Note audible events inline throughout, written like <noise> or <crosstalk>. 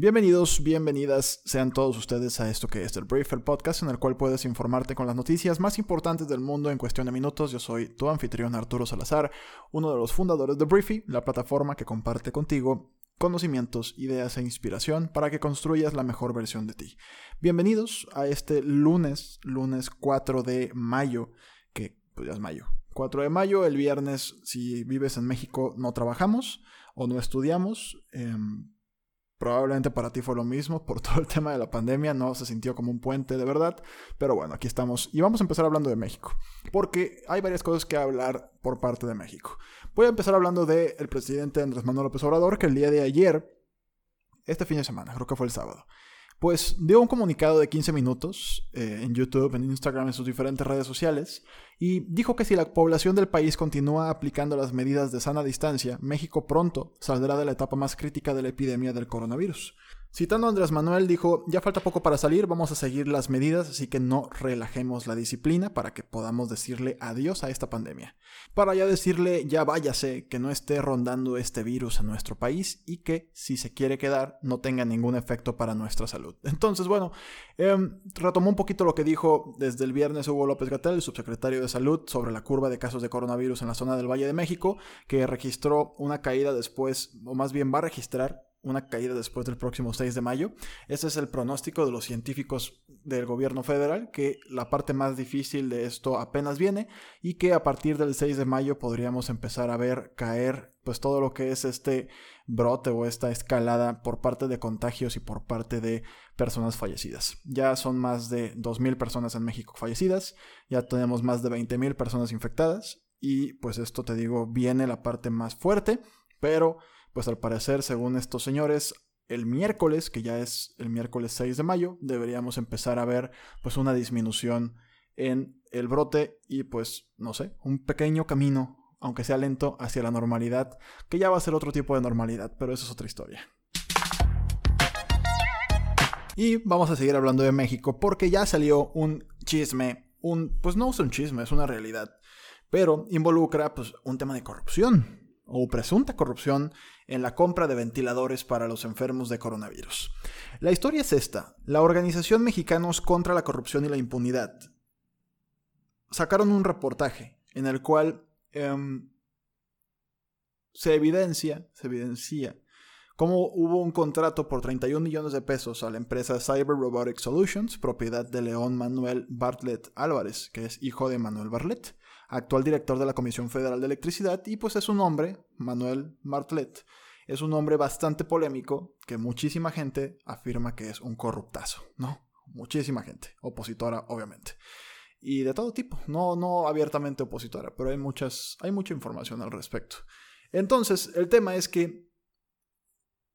Bienvenidos, bienvenidas sean todos ustedes a esto que es el Brief, el podcast en el cual puedes informarte con las noticias más importantes del mundo en cuestión de minutos. Yo soy tu anfitrión Arturo Salazar, uno de los fundadores de Briefy, la plataforma que comparte contigo conocimientos, ideas e inspiración para que construyas la mejor versión de ti. Bienvenidos a este lunes, lunes 4 de mayo, que pues ya es mayo. 4 de mayo, el viernes, si vives en México, no trabajamos o no estudiamos. Em, Probablemente para ti fue lo mismo <laughs> por todo el tema de la pandemia, no se sintió como un puente de verdad, pero bueno, aquí estamos. Y vamos a empezar hablando de México, porque hay varias cosas que hablar por parte de México. Voy a empezar hablando del presidente Andrés Manuel López Obrador, que el día de ayer, este fin de semana, creo que fue el sábado, pues dio un comunicado de 15 minutos eh, en YouTube, en Instagram, en sus diferentes redes sociales, y dijo que si la población del país continúa aplicando las medidas de sana distancia, México pronto saldrá de la etapa más crítica de la epidemia del coronavirus. Citando a Andrés Manuel, dijo, ya falta poco para salir, vamos a seguir las medidas, así que no relajemos la disciplina para que podamos decirle adiós a esta pandemia. Para ya decirle, ya váyase, que no esté rondando este virus en nuestro país y que si se quiere quedar no tenga ningún efecto para nuestra salud. Entonces, bueno, em, retomó un poquito lo que dijo desde el viernes Hugo López Gatel, el subsecretario de Salud, sobre la curva de casos de coronavirus en la zona del Valle de México, que registró una caída después, o más bien va a registrar una caída después del próximo 6 de mayo. Ese es el pronóstico de los científicos del gobierno federal, que la parte más difícil de esto apenas viene y que a partir del 6 de mayo podríamos empezar a ver caer pues todo lo que es este brote o esta escalada por parte de contagios y por parte de personas fallecidas. Ya son más de 2.000 personas en México fallecidas, ya tenemos más de 20.000 personas infectadas y pues esto te digo viene la parte más fuerte, pero pues al parecer, según estos señores, el miércoles, que ya es el miércoles 6 de mayo, deberíamos empezar a ver pues una disminución en el brote y pues no sé, un pequeño camino, aunque sea lento, hacia la normalidad, que ya va a ser otro tipo de normalidad, pero eso es otra historia. Y vamos a seguir hablando de México porque ya salió un chisme, un pues no es un chisme, es una realidad, pero involucra pues un tema de corrupción o presunta corrupción en la compra de ventiladores para los enfermos de coronavirus. La historia es esta. La Organización Mexicanos contra la Corrupción y la Impunidad sacaron un reportaje en el cual em, se evidencia, se evidencia cómo hubo un contrato por 31 millones de pesos a la empresa Cyber Robotic Solutions, propiedad de León Manuel Bartlett Álvarez, que es hijo de Manuel Bartlett, actual director de la Comisión Federal de Electricidad, y pues es un hombre, Manuel Bartlett, es un hombre bastante polémico que muchísima gente afirma que es un corruptazo, ¿no? Muchísima gente, opositora obviamente. Y de todo tipo, no, no abiertamente opositora, pero hay, muchas, hay mucha información al respecto. Entonces, el tema es que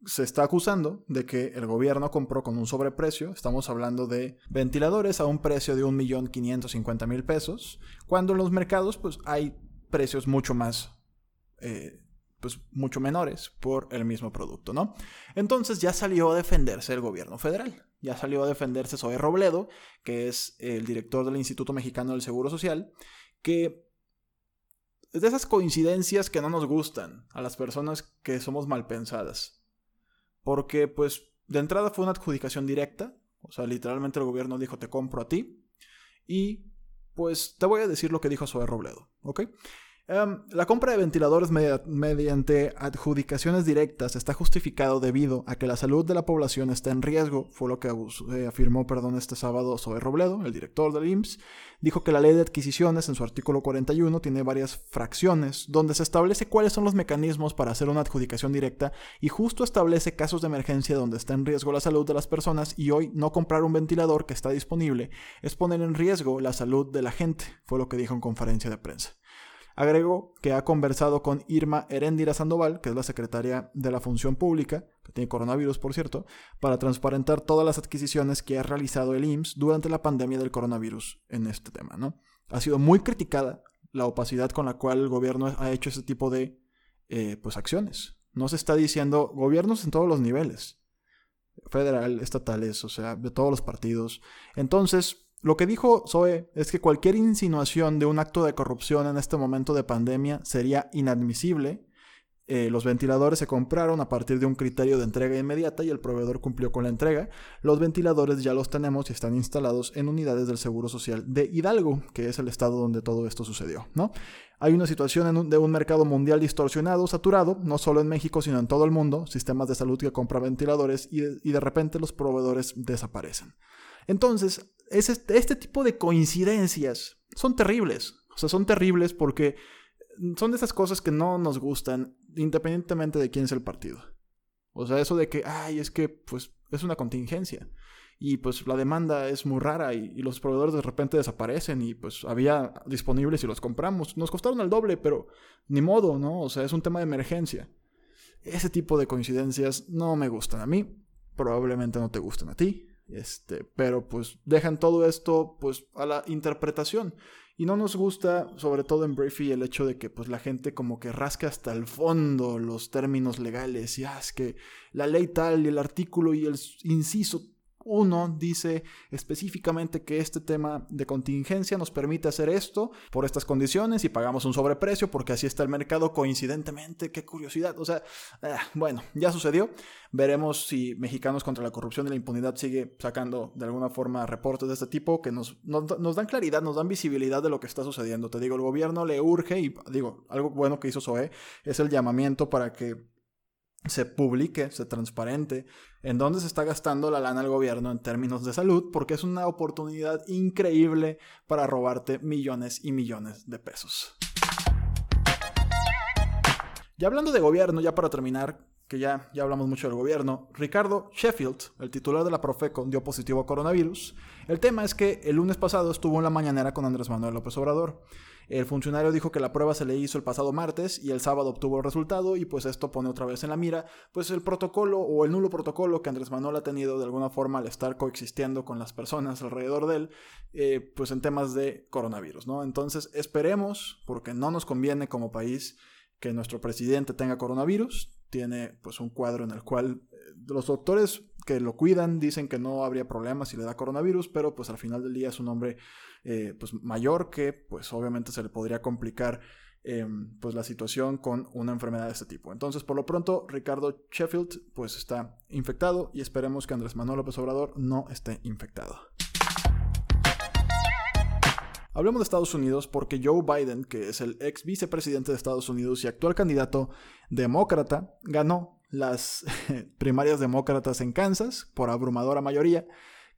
se está acusando de que el gobierno compró con un sobreprecio, estamos hablando de ventiladores a un precio de 1.550.000 pesos, cuando en los mercados pues hay precios mucho más, eh, pues mucho menores por el mismo producto, ¿no? Entonces ya salió a defenderse el gobierno federal, ya salió a defenderse Zoe Robledo, que es el director del Instituto Mexicano del Seguro Social, que es de esas coincidencias que no nos gustan a las personas que somos mal pensadas porque pues de entrada fue una adjudicación directa, o sea, literalmente el gobierno dijo te compro a ti y pues te voy a decir lo que dijo Zoe Robledo, ¿ok? Em, la compra de ventiladores mediante adjudicaciones directas está justificado debido a que la salud de la población está en riesgo, fue lo que eh, afirmó perdón, este sábado Zoe Robledo, el director del IMSS. Dijo que la ley de adquisiciones en su artículo 41 tiene varias fracciones donde se establece cuáles son los mecanismos para hacer una adjudicación directa y justo establece casos de emergencia donde está en riesgo la salud de las personas y hoy no comprar un ventilador que está disponible es poner en riesgo la salud de la gente, fue lo que dijo en conferencia de prensa. Agregó que ha conversado con Irma Heréndira Sandoval, que es la secretaria de la Función Pública, que tiene coronavirus por cierto, para transparentar todas las adquisiciones que ha realizado el IMSS durante la pandemia del coronavirus en este tema. ¿no? Ha sido muy criticada la opacidad con la cual el gobierno ha hecho ese tipo de eh, pues acciones. No se está diciendo gobiernos en todos los niveles, federal, estatales, o sea, de todos los partidos. Entonces, lo que dijo Zoe es que cualquier insinuación de un acto de corrupción en este momento de pandemia sería inadmisible eh, los ventiladores se compraron a partir de un criterio de entrega inmediata y el proveedor cumplió con la entrega. Los ventiladores ya los tenemos y están instalados en unidades del Seguro Social de Hidalgo, que es el estado donde todo esto sucedió, ¿no? Hay una situación de un mercado mundial distorsionado, saturado, no solo en México, sino en todo el mundo, sistemas de salud que compran ventiladores y de, repente los proveedores desaparecen. Entonces, este, este tipo de coincidencias son terribles. O sea, son terribles porque son de esas cosas que no nos gustan independientemente de quién es el partido. O sea, eso de que, ay, es que, pues, es una contingencia. Y pues la demanda es muy rara y, los proveedores de repente desaparecen y pues había disponibles y los compramos. Nos costaron el doble, pero ni modo, ¿no? O sea, es un tema de emergencia. Ese tipo de coincidencias no me gustan a mí. Probablemente no te gusten a ti. Este, pero pues dejan todo esto pues a la interpretación. Y no nos gusta, sobre todo en Briefy, el hecho de que pues la gente como que rasca hasta el fondo los términos legales y ah, es que la ley tal y el artículo y el inciso uno dice específicamente que este tema de contingencia nos permite hacer esto por estas condiciones y pagamos un sobreprecio porque así está el mercado coincidentemente. Qué curiosidad. O sea, ah, bueno, ya sucedió. Veremos si Mexicanos contra la corrupción y la impunidad sigue sacando de alguna forma reportes de este tipo que nos, nos, dan claridad, nos dan visibilidad de lo que está sucediendo. Te digo, el gobierno le urge y digo, algo bueno que hizo SOE es el llamamiento para que se publique, se transparente en dónde se está gastando la lana del gobierno en términos de salud, porque es una oportunidad increíble para robarte millones y millones de pesos. Ya hablando de gobierno, ya para terminar, que ya, ya hablamos mucho del gobierno, Ricardo Sheffield, el titular de la Profeco, dio positivo a coronavirus. El tema es que el lunes pasado estuvo en la mañanera con Andrés Manuel López Obrador. El funcionario dijo que la prueba se le hizo el pasado martes y el sábado obtuvo el resultado y pues esto pone otra vez en la mira pues el protocolo o el nulo protocolo que Andrés Manuel ha tenido de alguna forma al estar coexistiendo con las personas alrededor de él eh, pues en temas de coronavirus, ¿no? Entonces esperemos porque no nos conviene como país que nuestro presidente tenga coronavirus, tiene pues un cuadro en el cual eh, los doctores que lo cuidan dicen que no habría problemas si le da coronavirus, pero pues al final del día es un hombre eh, pues mayor que pues obviamente se le podría complicar em, pues la situación con una enfermedad de este tipo. Entonces por lo pronto Ricardo Sheffield pues está infectado y esperemos que Andrés Manuel López Obrador no esté infectado. Hablemos de Estados Unidos porque Joe Biden, que es el ex vicepresidente de Estados Unidos y actual candidato demócrata, ganó las <laughs> primarias demócratas en Kansas por abrumadora mayoría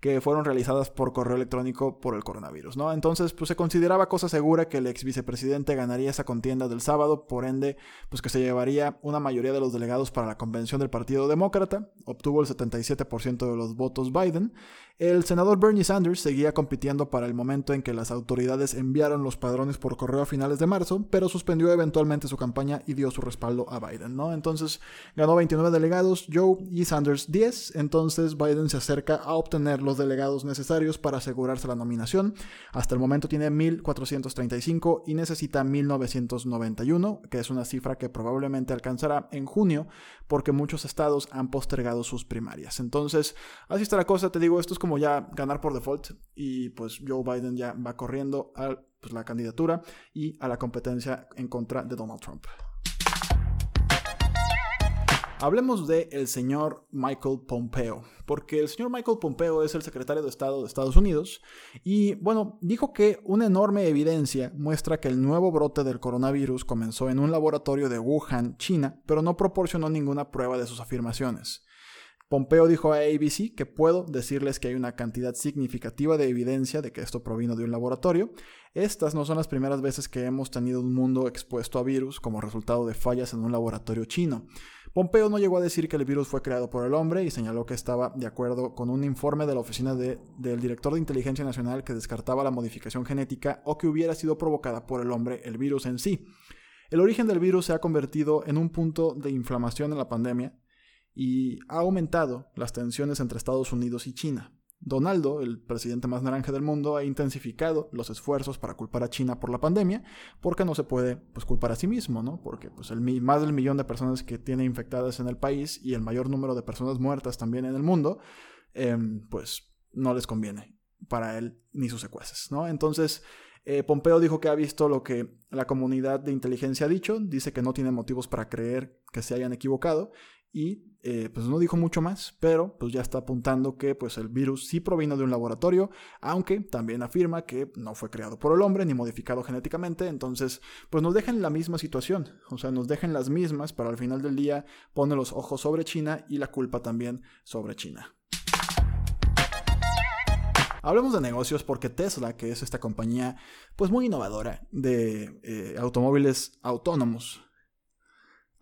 que fueron realizadas por correo electrónico por el coronavirus, ¿no? Entonces, pues se consideraba cosa segura que el ex vicepresidente ganaría esa contienda del sábado, por ende, pues que se llevaría una mayoría de los delegados para la convención del Partido Demócrata, obtuvo el 77% de los votos Biden, el senador Bernie Sanders seguía compitiendo para el momento en que las autoridades enviaron los padrones por correo a finales de marzo, pero suspendió eventualmente su campaña y dio su respaldo a Biden, ¿no? Entonces ganó 29 delegados, Joe y Sanders 10, entonces Biden se acerca a obtener los delegados necesarios para asegurarse la nominación. Hasta el momento tiene 1435 y necesita 1991, que es una cifra que probablemente alcanzará en junio porque muchos estados han postergado sus primarias. Entonces, así está la cosa, te digo, esto es como ya ganar por default y pues Joe Biden ya va corriendo a pues, la candidatura y a la competencia en contra de Donald Trump. Hablemos de el señor Michael Pompeo, porque el señor Michael Pompeo es el secretario de Estado de Estados Unidos y bueno, dijo que una enorme evidencia muestra que el nuevo brote del coronavirus comenzó en un laboratorio de Wuhan, China, pero no proporcionó ninguna prueba de sus afirmaciones. Pompeo dijo a ABC que puedo decirles que hay una cantidad significativa de evidencia de que esto provino de un laboratorio. Estas no son las primeras veces que hemos tenido un mundo expuesto a virus como resultado de fallas en un laboratorio chino. Pompeo no llegó a decir que el virus fue creado por el hombre y señaló que estaba de acuerdo con un informe de la oficina del director de inteligencia nacional que descartaba la modificación genética o que hubiera sido provocada por el hombre el virus en sí. El origen del virus se ha convertido en un punto de inflamación en la pandemia y ha aumentado las tensiones entre Estados Unidos y China. Donaldo, el presidente más naranja del mundo, ha intensificado los esfuerzos para culpar a China por la pandemia, porque no se puede pues, culpar a sí mismo, ¿no? Porque pues, el, más del millón de personas que tiene infectadas en el país y el mayor número de personas muertas también en el mundo, em, pues no les conviene para él ni sus secuaces, ¿no? Entonces, eh, Pompeo dijo que ha visto lo que la comunidad de inteligencia ha dicho, dice que no tiene motivos para creer que se hayan equivocado y eh, pues no dijo mucho más, pero pues ya está apuntando que pues el virus sí provino de un laboratorio, aunque también afirma que no fue creado por el hombre ni modificado genéticamente, entonces pues nos dejan la misma situación, o sea, nos dejan las mismas, para al final del día pone los ojos sobre China y la culpa también sobre China. Hablemos de negocios porque Tesla, que es esta compañía pues muy innovadora de eh, automóviles autónomos,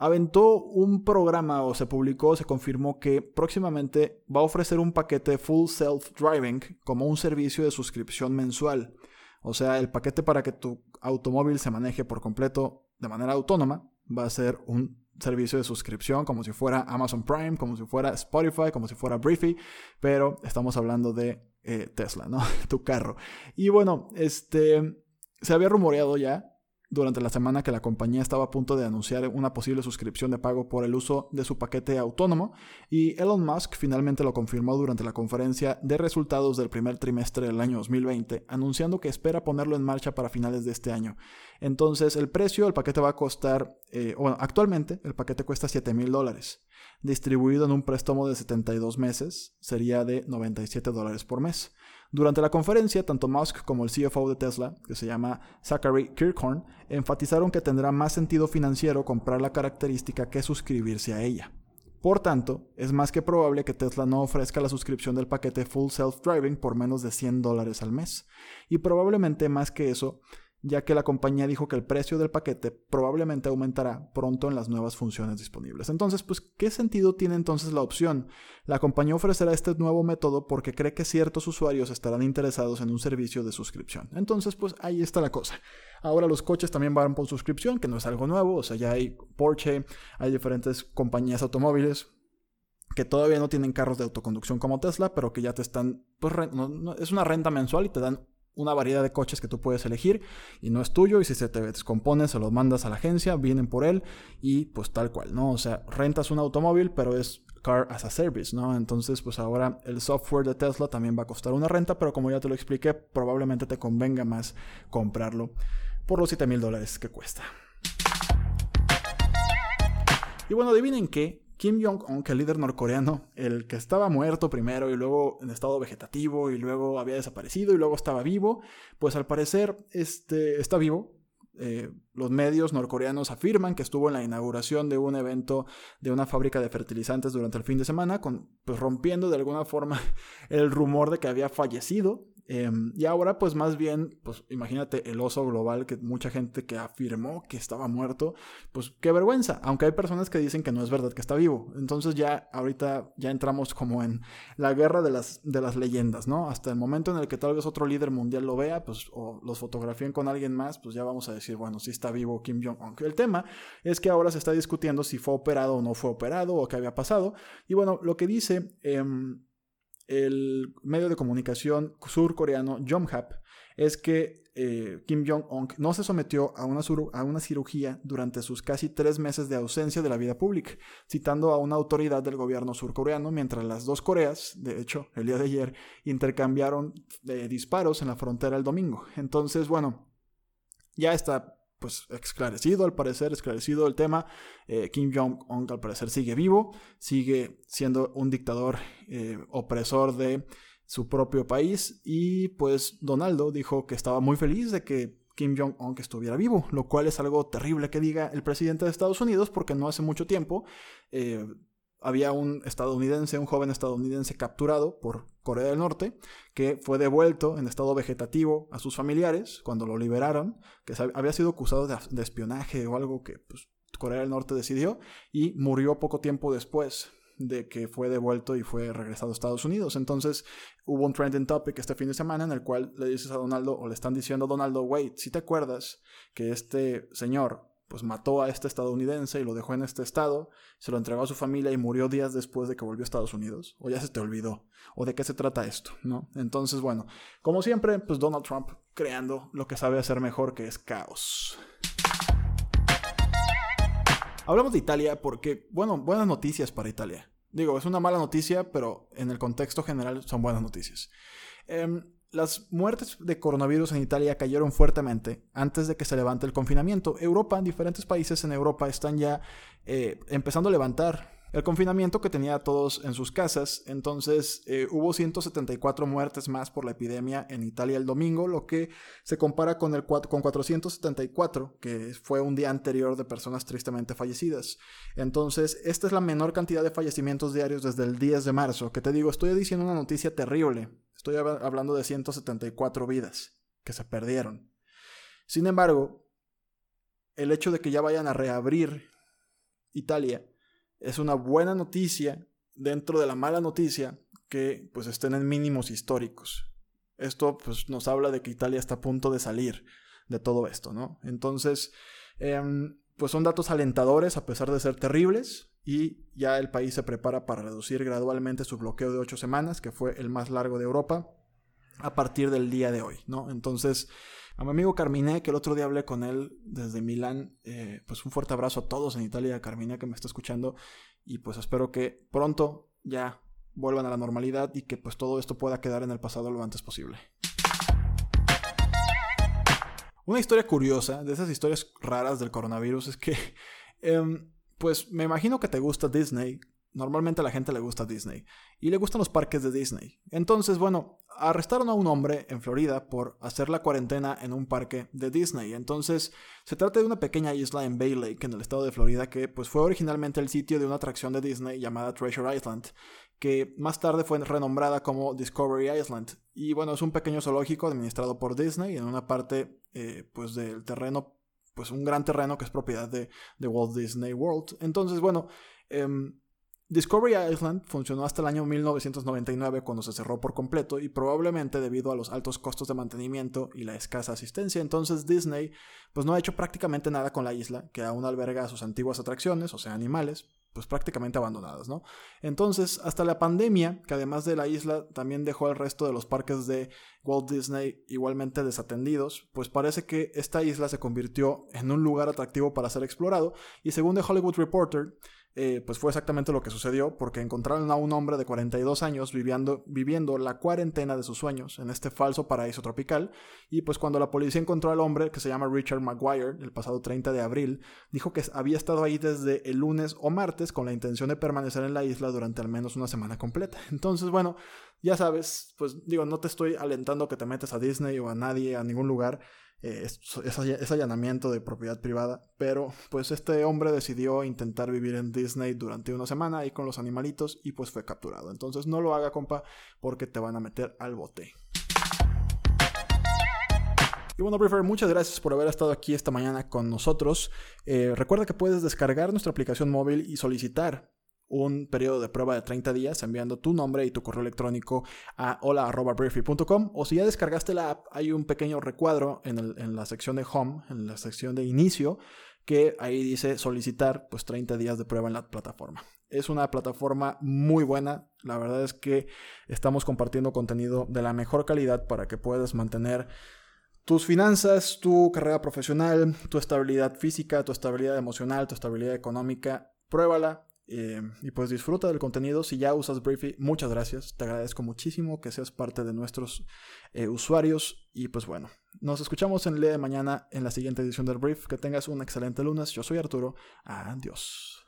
aventó un programa o se publicó, se confirmó que próximamente va a ofrecer un paquete Full Self Driving como un servicio de suscripción mensual. O sea, el paquete para que tu automóvil se maneje por completo de manera autónoma va a ser un servicio de suscripción como si fuera Amazon Prime, como si fuera Spotify, como si fuera Briefy, pero estamos hablando de eh, Tesla, ¿no? <laughs> tu carro. Y bueno, este se había rumoreado ya durante la semana que la compañía estaba a punto de anunciar una posible suscripción de pago por el uso de su paquete autónomo y Elon Musk finalmente lo confirmó durante la conferencia de resultados del primer trimestre del año 2020, anunciando que espera ponerlo en marcha para finales de este año. Entonces el precio del paquete va a costar, eh, bueno, actualmente el paquete cuesta 7 mil dólares, distribuido en un préstamo de 72 meses, sería de 97 dólares por mes. Durante la conferencia, tanto Musk como el CFO de Tesla, que se llama Zachary Kirkhorn, enfatizaron que tendrá más sentido financiero comprar la característica que suscribirse a ella. Por tanto, es más que probable que Tesla no ofrezca la suscripción del paquete Full Self Driving por menos de 100 dólares al mes. Y probablemente más que eso, ya que la compañía dijo que el precio del paquete probablemente aumentará pronto en las nuevas funciones disponibles. Entonces, pues, ¿qué sentido tiene entonces la opción? La compañía ofrecerá este nuevo método porque cree que ciertos usuarios estarán interesados en un servicio de suscripción. Entonces, pues ahí está la cosa. Ahora los coches también van por suscripción, que no es algo nuevo, o sea, ya hay Porsche, hay diferentes compañías automóviles que todavía no tienen carros de autoconducción como Tesla, pero que ya te están, pues es una renta mensual y te dan una variedad de coches que tú puedes elegir y no es tuyo y si se te descompone se los mandas a la agencia, vienen por él y pues tal cual, ¿no? O sea, rentas un automóvil pero es car as a service, ¿no? Entonces pues ahora el software de Tesla también va a costar una renta, pero como ya te lo expliqué, probablemente te convenga más comprarlo por los 7 mil dólares que cuesta. Y bueno, adivinen qué, Kim Jong-un, que el líder norcoreano, el que estaba muerto primero y luego en estado vegetativo y luego había desaparecido y luego estaba vivo, pues al parecer este, está vivo. Eh, los medios norcoreanos afirman que estuvo en la inauguración de un evento de una fábrica de fertilizantes durante el fin de semana, pues rompiendo de alguna forma <laughs> el rumor de que había fallecido Em, y ahora, pues más bien, pues imagínate el oso global que mucha gente que afirmó que estaba muerto, pues qué vergüenza, aunque hay personas que dicen que no es verdad que está vivo. Entonces ya ahorita ya entramos como en la guerra de las, de las leyendas, ¿no? Hasta el momento en el que tal vez otro líder mundial lo vea, pues o los fotografíen con alguien más, pues ya vamos a decir, bueno, sí está vivo Kim Jong-un. El tema es que ahora se está discutiendo si fue operado o no fue operado o qué había pasado. Y bueno, lo que dice... Em, el medio de comunicación surcoreano Yonhap es que eh, Kim Jong-un no se sometió a una, cirugía durante sus casi tres meses de ausencia de la vida pública, citando a una autoridad del gobierno surcoreano, mientras las dos Coreas, de hecho, el día de ayer, intercambiaron eh, disparos en la frontera el domingo. Entonces, bueno, ya está pues esclarecido, al parecer, esclarecido el tema. Eh, Kim Jong-un al parecer sigue vivo, sigue siendo un dictador eh, opresor de su propio país y pues Donaldo dijo que estaba muy feliz de que Kim Jong-un estuviera vivo, lo cual es algo terrible que diga el presidente de Estados Unidos porque no hace mucho tiempo eh, había un estadounidense, un joven estadounidense capturado por Corea del Norte, que fue devuelto en estado vegetativo a sus familiares cuando lo liberaron, que había sido acusado de, espionaje o algo que pues, Corea del Norte decidió, y murió poco tiempo después de que fue devuelto y fue regresado a Estados Unidos. Entonces hubo un trending topic este fin de semana en el cual le dices a Donaldo o le están diciendo a Donaldo, wait, si te acuerdas que este señor pues mató a este estadounidense y lo dejó en este estado, se lo entregó a su familia y murió días después de que volvió a Estados Unidos. O ya se te olvidó. ¿O de qué se trata esto? ¿No? Entonces, bueno, como siempre, pues Donald Trump creando lo que sabe hacer mejor, que es caos. Hablamos de Italia porque, bueno, buenas noticias para Italia. Digo, es una mala noticia, pero en el contexto general son buenas noticias. Em, las muertes de coronavirus en Italia cayeron fuertemente antes de que se levante el confinamiento. Europa, diferentes países en Europa están ya eh, empezando a levantar el confinamiento que tenía a todos en sus casas. Entonces eh, hubo 174 muertes más por la epidemia en Italia el domingo, lo que se compara con, el, con 474, que fue un día anterior de personas tristemente fallecidas. Entonces, esta es la menor cantidad de fallecimientos diarios desde el 10 de marzo, que te digo, estoy diciendo una noticia terrible. Estoy hablando de 174 vidas que se perdieron. Sin embargo, el hecho de que ya vayan a reabrir Italia es una buena noticia dentro de la mala noticia que pues estén en mínimos históricos. Esto pues nos habla de que Italia está a punto de salir de todo esto, ¿no? Entonces, em, pues son datos alentadores a pesar de ser terribles y ya el país se prepara para reducir gradualmente su bloqueo de ocho semanas, que fue el más largo de Europa, a partir del día de hoy, ¿no? Entonces, a mi amigo Carmine, que el otro día hablé con él desde Milán, eh, pues un fuerte abrazo a todos en Italia, Carmine que me está escuchando, y pues espero que pronto ya vuelvan a la normalidad y que pues todo esto pueda quedar en el pasado lo antes posible. Una historia curiosa de esas historias raras del coronavirus es que, <laughs> em, pues me imagino que te gusta Disney, Normalmente a la gente le gusta Disney y le gustan los parques de Disney. Entonces, bueno, arrestaron a un hombre en Florida por hacer la cuarentena en un parque de Disney. Entonces, se trata de una pequeña isla en Bay Lake, en el estado de Florida, que pues fue originalmente el sitio de una atracción de Disney llamada Treasure Island, que más tarde fue renombrada como Discovery Island. Y bueno, es un pequeño zoológico administrado por Disney en una parte eh, pues del terreno, pues un gran terreno que es propiedad de, Walt Disney World. Entonces, bueno, em, Discovery Island funcionó hasta el año 1999 cuando se cerró por completo y probablemente debido a los altos costos de mantenimiento y la escasa asistencia, entonces Disney pues no ha hecho prácticamente nada con la isla, que aún alberga sus antiguas atracciones, o sea, animales, pues prácticamente abandonadas, ¿no? Entonces, hasta la pandemia, que además de la isla también dejó al resto de los parques de Walt Disney igualmente desatendidos, pues parece que esta isla se convirtió en un lugar atractivo para ser explorado y según The Hollywood Reporter, eh, pues fue exactamente lo que sucedió, porque encontraron a un hombre de 42 años viviendo, viviendo la cuarentena de sus sueños en este falso paraíso tropical, y pues cuando la policía encontró al hombre, que se llama Richard Maguire, el pasado 30 de abril, dijo que había estado ahí desde el lunes o martes con la intención de permanecer en la isla durante al menos una semana completa. <laughs> Entonces, bueno, ya sabes, pues digo, no te estoy alentando que te metas a Disney o a nadie, a ningún lugar, eh, es, allanamiento de propiedad privada, pero pues este hombre decidió intentar vivir en Disney durante una semana ahí con los animalitos y pues fue capturado. Entonces no lo haga, compa, porque te van a meter al bote. Y bueno, Prefer, muchas gracias por haber estado aquí esta mañana con nosotros. Eh, recuerda que puedes descargar nuestra aplicación móvil y solicitar un periodo de prueba de 30 días enviando tu nombre y tu correo electrónico a hola.briefy.com o si ya descargaste la app hay un pequeño recuadro en, la sección de home, en la sección de inicio que ahí dice solicitar pues 30 días de prueba en la plataforma. Es una plataforma muy buena, la verdad es que estamos compartiendo contenido de la mejor calidad para que puedas mantener tus finanzas, tu carrera profesional, tu estabilidad física, tu estabilidad emocional, tu estabilidad económica. Pruébala, eh, y pues disfruta del contenido. Si ya usas Briefy, muchas gracias. Te agradezco muchísimo que seas parte de nuestros eh, usuarios. Y pues bueno, nos escuchamos en el día de mañana en la siguiente edición del Brief. Que tengas un excelente lunes. Yo soy Arturo. Adiós.